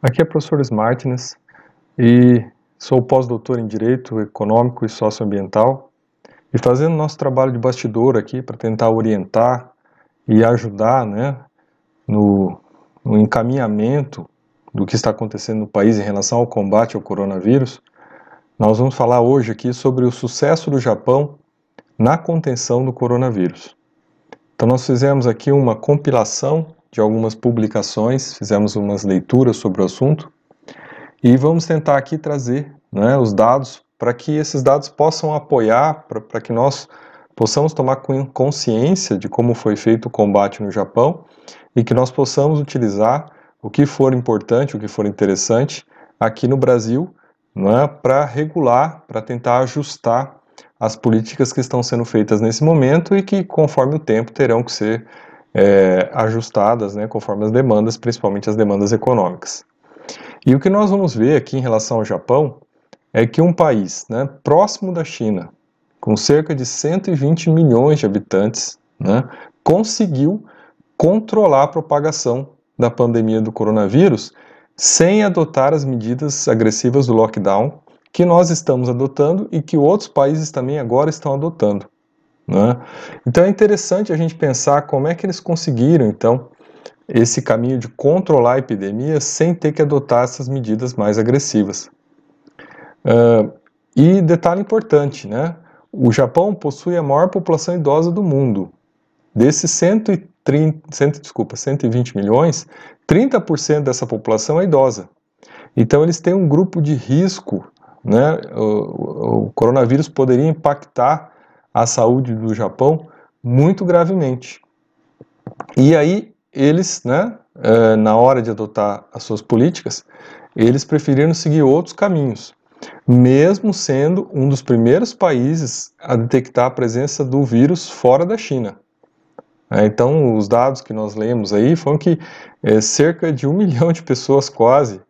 Aqui é o professor Smartness e sou pós-doutor em Direito Econômico e Socioambiental e fazendo nosso trabalho de bastidor aqui para tentar orientar e ajudar né, no, no encaminhamento do que está acontecendo no país em relação ao combate ao coronavírus, nós vamos falar hoje aqui sobre o sucesso do Japão na contenção do coronavírus. Então nós fizemos aqui uma compilação de algumas publicações, fizemos umas leituras sobre o assunto e vamos tentar aqui trazer né, os dados para que esses dados possam apoiar, para que nós possamos tomar consciência de como foi feito o combate no Japão e que nós possamos utilizar o que for importante, o que for interessante aqui no Brasil é, para regular, para tentar ajustar as políticas que estão sendo feitas nesse momento e que, conforme o tempo, terão que ser é, ajustadas né, conforme as demandas, principalmente as demandas econômicas. E o que nós vamos ver aqui em relação ao Japão é que um país né, próximo da China, com cerca de 120 milhões de habitantes, né, conseguiu controlar a propagação da pandemia do coronavírus sem adotar as medidas agressivas do lockdown que nós estamos adotando e que outros países também agora estão adotando. Né? Então é interessante a gente pensar como é que eles conseguiram, então, esse caminho de controlar a epidemia sem ter que adotar essas medidas mais agressivas. Uh, e detalhe importante, né? O Japão possui a maior população idosa do mundo. Desses 130, 100, desculpa, 120 milhões, 30% dessa população é idosa. Então eles têm um grupo de risco, né? O, o coronavírus poderia impactar a saúde do Japão muito gravemente. E aí eles, né, é, na hora de adotar as suas políticas, eles preferiram seguir outros caminhos, mesmo sendo um dos primeiros países a detectar a presença do vírus fora da China. É, então, os dados que nós lemos aí foram que é, cerca de um milhão de pessoas quase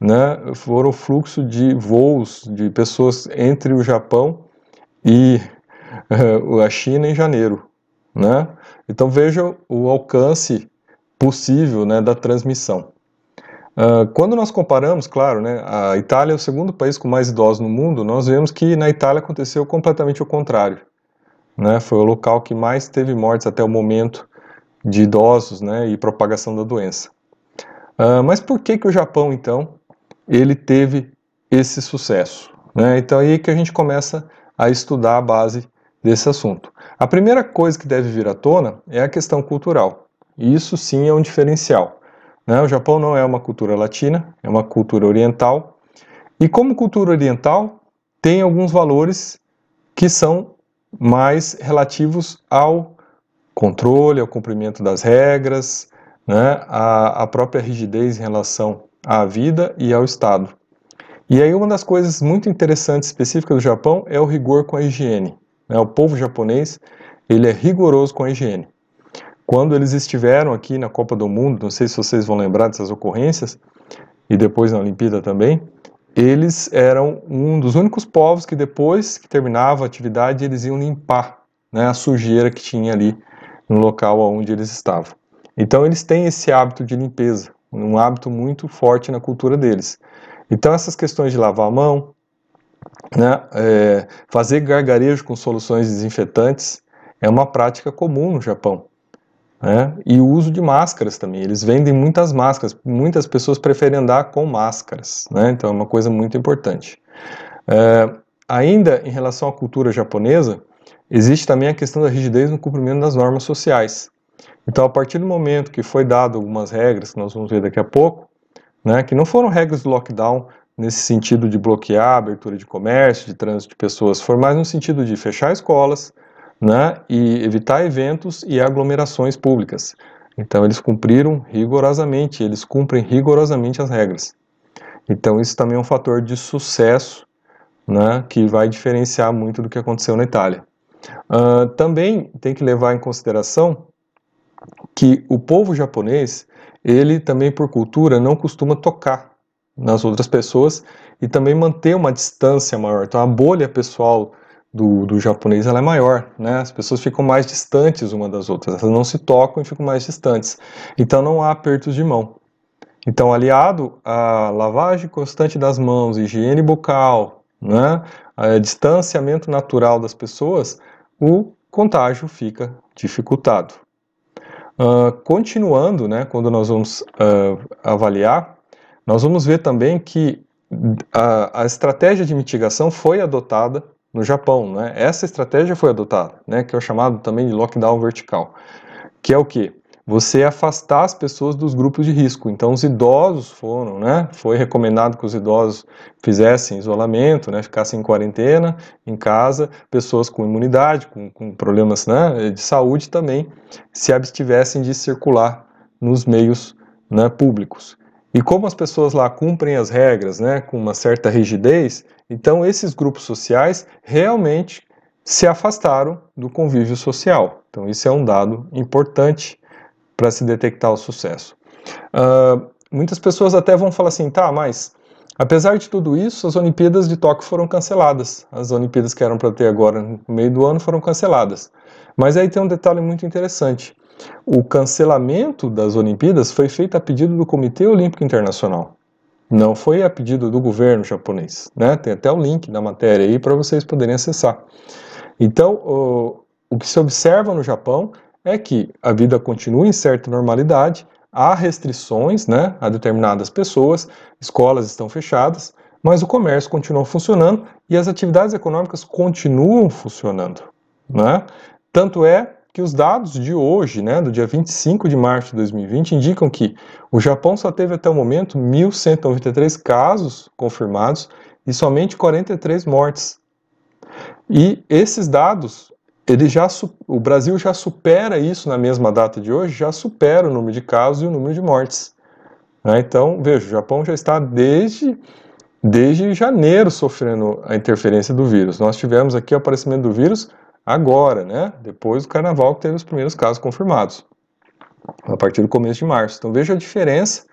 né, foram fluxo de voos de pessoas entre o Japão e a China em janeiro, né? Então veja o alcance possível né, da transmissão. Uh, quando nós comparamos, claro, né, a Itália é o segundo país com mais idosos no mundo, nós vemos que na Itália aconteceu completamente o contrário. Né, foi o local que mais teve mortes até o momento de idosos né, e propagação da doença. Uh, mas por que, que o Japão, então, ele teve esse sucesso? Né? Então aí que a gente começa a estudar a base desse assunto. A primeira coisa que deve vir à tona é a questão cultural. E isso sim é um diferencial. Né? O Japão não é uma cultura latina, é uma cultura oriental. E como cultura oriental, tem alguns valores que são mais relativos ao controle, ao cumprimento das regras, né? a, a própria rigidez em relação à vida e ao Estado. E aí uma das coisas muito interessantes específicas do Japão é o rigor com a higiene. Né? O povo japonês ele é rigoroso com a higiene. Quando eles estiveram aqui na Copa do Mundo, não sei se vocês vão lembrar dessas ocorrências, e depois na Olimpíada também, eles eram um dos únicos povos que depois que terminava a atividade eles iam limpar né, a sujeira que tinha ali no local onde eles estavam. Então eles têm esse hábito de limpeza, um hábito muito forte na cultura deles. Então essas questões de lavar a mão, né, é, fazer gargarejo com soluções desinfetantes é uma prática comum no Japão. Né, e o uso de máscaras também. Eles vendem muitas máscaras, muitas pessoas preferem andar com máscaras, né, então é uma coisa muito importante. É, ainda em relação à cultura japonesa, existe também a questão da rigidez no cumprimento das normas sociais. Então, a partir do momento que foi dado algumas regras, que nós vamos ver daqui a pouco, né, que não foram regras do lockdown nesse sentido de bloquear a abertura de comércio, de trânsito de pessoas, for mais no sentido de fechar escolas, né, e evitar eventos e aglomerações públicas. Então eles cumpriram rigorosamente, eles cumprem rigorosamente as regras. Então isso também é um fator de sucesso, né, que vai diferenciar muito do que aconteceu na Itália. Uh, também tem que levar em consideração que o povo japonês, ele também por cultura não costuma tocar nas outras pessoas e também manter uma distância maior. Então a bolha pessoal do, do japonês ela é maior, né? As pessoas ficam mais distantes uma das outras, elas não se tocam e ficam mais distantes. Então não há apertos de mão. Então, aliado à lavagem constante das mãos, higiene bucal, né, distanciamento natural das pessoas, o contágio fica dificultado. Uh, continuando, né, quando nós vamos uh, avaliar, nós vamos ver também que a, a, estratégia de mitigação foi adotada no Japão. Né? Essa estratégia foi adotada, né, que é o chamado também de lockdown vertical, que é o que? você afastar as pessoas dos grupos de risco. Então, os idosos foram, né? Foi recomendado que os idosos fizessem isolamento, né? Ficassem em quarentena, em casa. Pessoas com imunidade, com, com problemas né, de saúde também, se abstivessem de circular nos meios né, públicos. E como as pessoas lá cumprem as regras, né, com uma certa rigidez, então esses grupos sociais realmente se afastaram do convívio social. Então, isso é um dado importante para se detectar o sucesso. Uh, muitas pessoas até vão falar assim, tá, mas apesar de tudo isso, as Olimpíadas de Tóquio foram canceladas. As Olimpíadas que eram para ter agora no meio do ano foram canceladas. Mas aí tem um detalhe muito interessante. O cancelamento das Olimpíadas foi feito a pedido do Comitê Olímpico Internacional. Não foi a pedido do governo japonês. Né? Tem até o link da matéria aí para vocês poderem acessar. Então, o, o que se observa no Japão é que a vida continua em certa normalidade, há restrições né, a determinadas pessoas, escolas estão fechadas, mas o comércio continua funcionando e as atividades econômicas continuam funcionando. Né? Tanto é que os dados de hoje, né, do dia 25 de março de 2020, indicam que o Japão só teve até o momento 1.193 casos confirmados e somente 43 mortes. E esses dados ele já, o Brasil já supera isso na mesma data de hoje, já supera o número de casos e o número de mortes. Né? Então, veja, o Japão já está desde, desde janeiro sofrendo a interferência do vírus. Nós tivemos aqui o aparecimento do vírus agora, né? depois do carnaval que teve os primeiros casos confirmados, a partir do começo de março. Então, veja a diferença,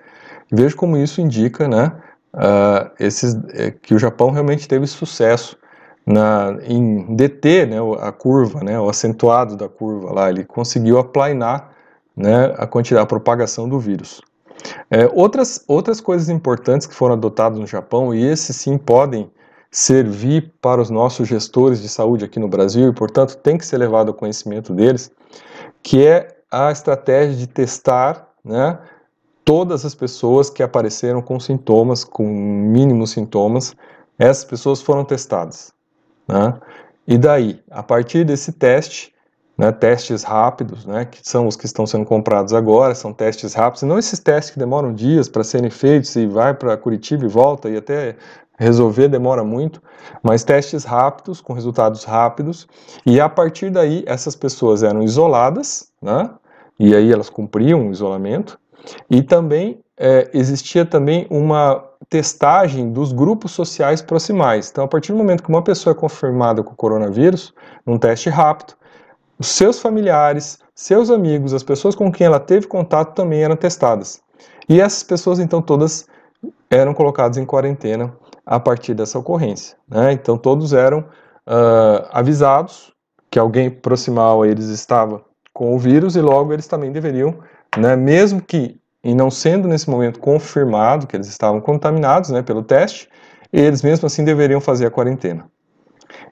veja como isso indica né, uh, esses, é, que o Japão realmente teve sucesso na, em deter né, a curva, né, o acentuado da curva lá, ele conseguiu aplainar né, a quantidade, a propagação do vírus. É, outras, outras coisas importantes que foram adotadas no Japão, e esses sim podem servir para os nossos gestores de saúde aqui no Brasil, e portanto tem que ser levado ao conhecimento deles, que é a estratégia de testar né, todas as pessoas que apareceram com sintomas, com mínimos sintomas, essas pessoas foram testadas. Né? E daí, a partir desse teste, né, testes rápidos, né, que são os que estão sendo comprados agora, são testes rápidos, e não esses testes que demoram dias para serem feitos e vai para Curitiba e volta e até resolver demora muito, mas testes rápidos, com resultados rápidos, e a partir daí essas pessoas eram isoladas, né, e aí elas cumpriam o isolamento, e também é, existia também uma testagem dos grupos sociais proximais. Então, a partir do momento que uma pessoa é confirmada com o coronavírus, num teste rápido, os seus familiares, seus amigos, as pessoas com quem ela teve contato também eram testadas. E essas pessoas, então, todas eram colocadas em quarentena a partir dessa ocorrência. Né? Então, todos eram uh, avisados que alguém proximal a eles estava com o vírus e logo eles também deveriam, né, mesmo que e não sendo nesse momento confirmado que eles estavam contaminados né, pelo teste, eles mesmo assim deveriam fazer a quarentena.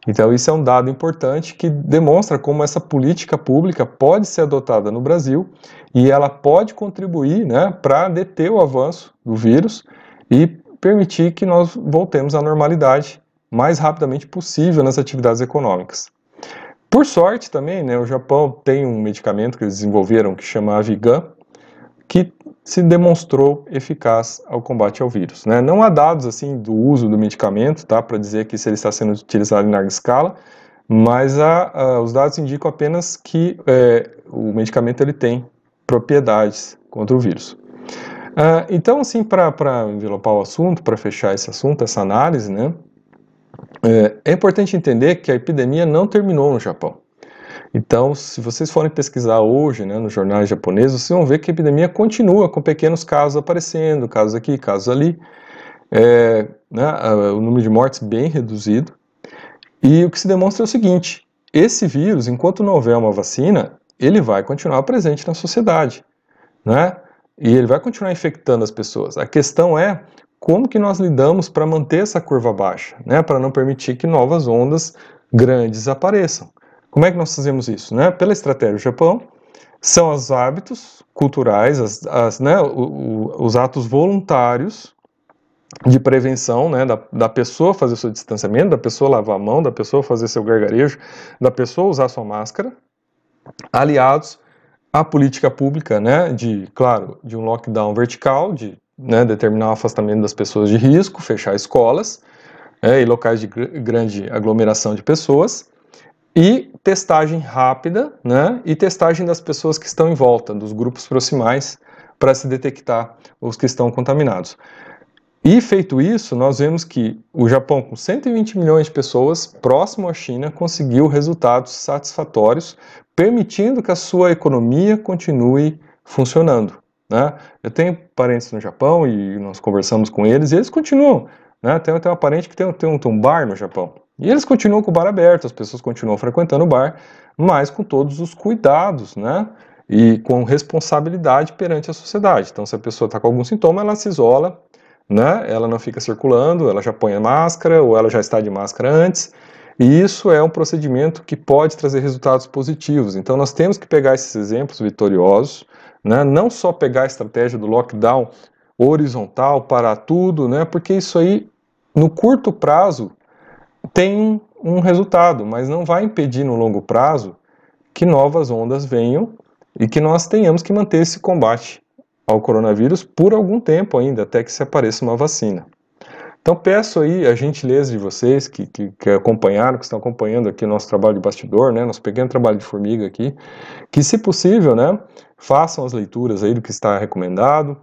Então, isso é um dado importante que demonstra como essa política pública pode ser adotada no Brasil e ela pode contribuir né, para deter o avanço do vírus e permitir que nós voltemos à normalidade mais rapidamente possível nas atividades econômicas. Por sorte também, né, o Japão tem um medicamento que eles desenvolveram que chama Avigan, que se demonstrou eficaz ao combate ao vírus. Né? Não há dados assim do uso do medicamento, tá, para dizer que se ele está sendo utilizado em larga escala, mas há, os dados indicam apenas que é, o medicamento ele tem propriedades contra o vírus. Uh, então, assim, para envelopar o assunto, para fechar esse assunto, essa análise, né, é, é importante entender que a epidemia não terminou no Japão. Então, se vocês forem pesquisar hoje, né, nos jornais japoneses, vocês vão ver que a epidemia continua com pequenos casos aparecendo, casos aqui, casos ali, é, né, o número de mortes bem reduzido. E o que se demonstra é o seguinte: esse vírus, enquanto não houver uma vacina, ele vai continuar presente na sociedade, né? e ele vai continuar infectando as pessoas. A questão é como que nós lidamos para manter essa curva baixa, né, para não permitir que novas ondas grandes apareçam. Como é que nós fazemos isso? Né? Pela estratégia do Japão, são os hábitos culturais, as, as, né, o, o, os atos voluntários de prevenção, né, da, da pessoa fazer seu distanciamento, da pessoa lavar a mão, da pessoa fazer seu gargarejo, da pessoa usar sua máscara, aliados à política pública, né, de, claro, de um lockdown vertical, de né, determinar o afastamento das pessoas de risco, fechar escolas né, e locais de gr grande aglomeração de pessoas, e testagem rápida, né, e testagem das pessoas que estão em volta, dos grupos proximais, para se detectar os que estão contaminados. E feito isso, nós vemos que o Japão, com 120 milhões de pessoas, próximo à China, conseguiu resultados satisfatórios, permitindo que a sua economia continue funcionando. Né? Eu tenho parentes no Japão e nós conversamos com eles e eles continuam. Né? Tem, tem um parente que tem, tem, um, tem um bar no Japão. E eles continuam com o bar aberto, as pessoas continuam frequentando o bar, mas com todos os cuidados, né? E com responsabilidade perante a sociedade. Então, se a pessoa está com algum sintoma, ela se isola, né? Ela não fica circulando, ela já põe a máscara ou ela já está de máscara antes. E isso é um procedimento que pode trazer resultados positivos. Então nós temos que pegar esses exemplos vitoriosos, né? não só pegar a estratégia do lockdown horizontal para tudo, né? porque isso aí, no curto prazo, tem um resultado, mas não vai impedir no longo prazo que novas ondas venham e que nós tenhamos que manter esse combate ao coronavírus por algum tempo ainda, até que se apareça uma vacina. Então peço aí a gentileza de vocês que, que, que, acompanharam, que estão acompanhando aqui o nosso trabalho de bastidor, né, nosso pequeno trabalho de formiga aqui, que se possível, né, façam as leituras aí do que está recomendado,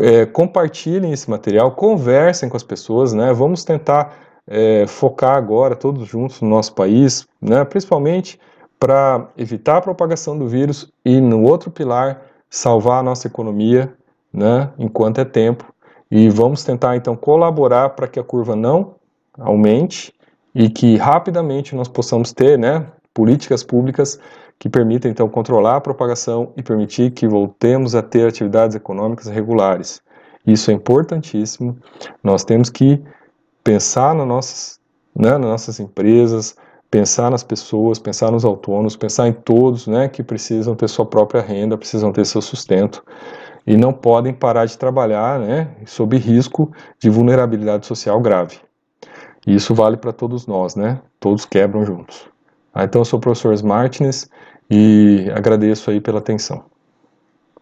é, compartilhem esse material, conversem com as pessoas, né, vamos tentar é, focar agora todos juntos no nosso país, né, principalmente para evitar a propagação do vírus e no outro pilar, salvar a nossa economia, né, enquanto é tempo. E vamos tentar então colaborar para que a curva não aumente e que rapidamente nós possamos ter, né, políticas públicas que permitam então controlar a propagação e permitir que voltemos a ter atividades econômicas regulares. Isso é importantíssimo. Nós temos que pensar nas nossas, né, nas nossas empresas, pensar nas pessoas, pensar nos autônomos, pensar em todos né, que precisam ter sua própria renda, precisam ter seu sustento e não podem parar de trabalhar né, sob risco de vulnerabilidade social grave. E isso vale para todos nós, né? Todos quebram juntos. Ah, então, eu sou o professor Martins e agradeço aí pela atenção.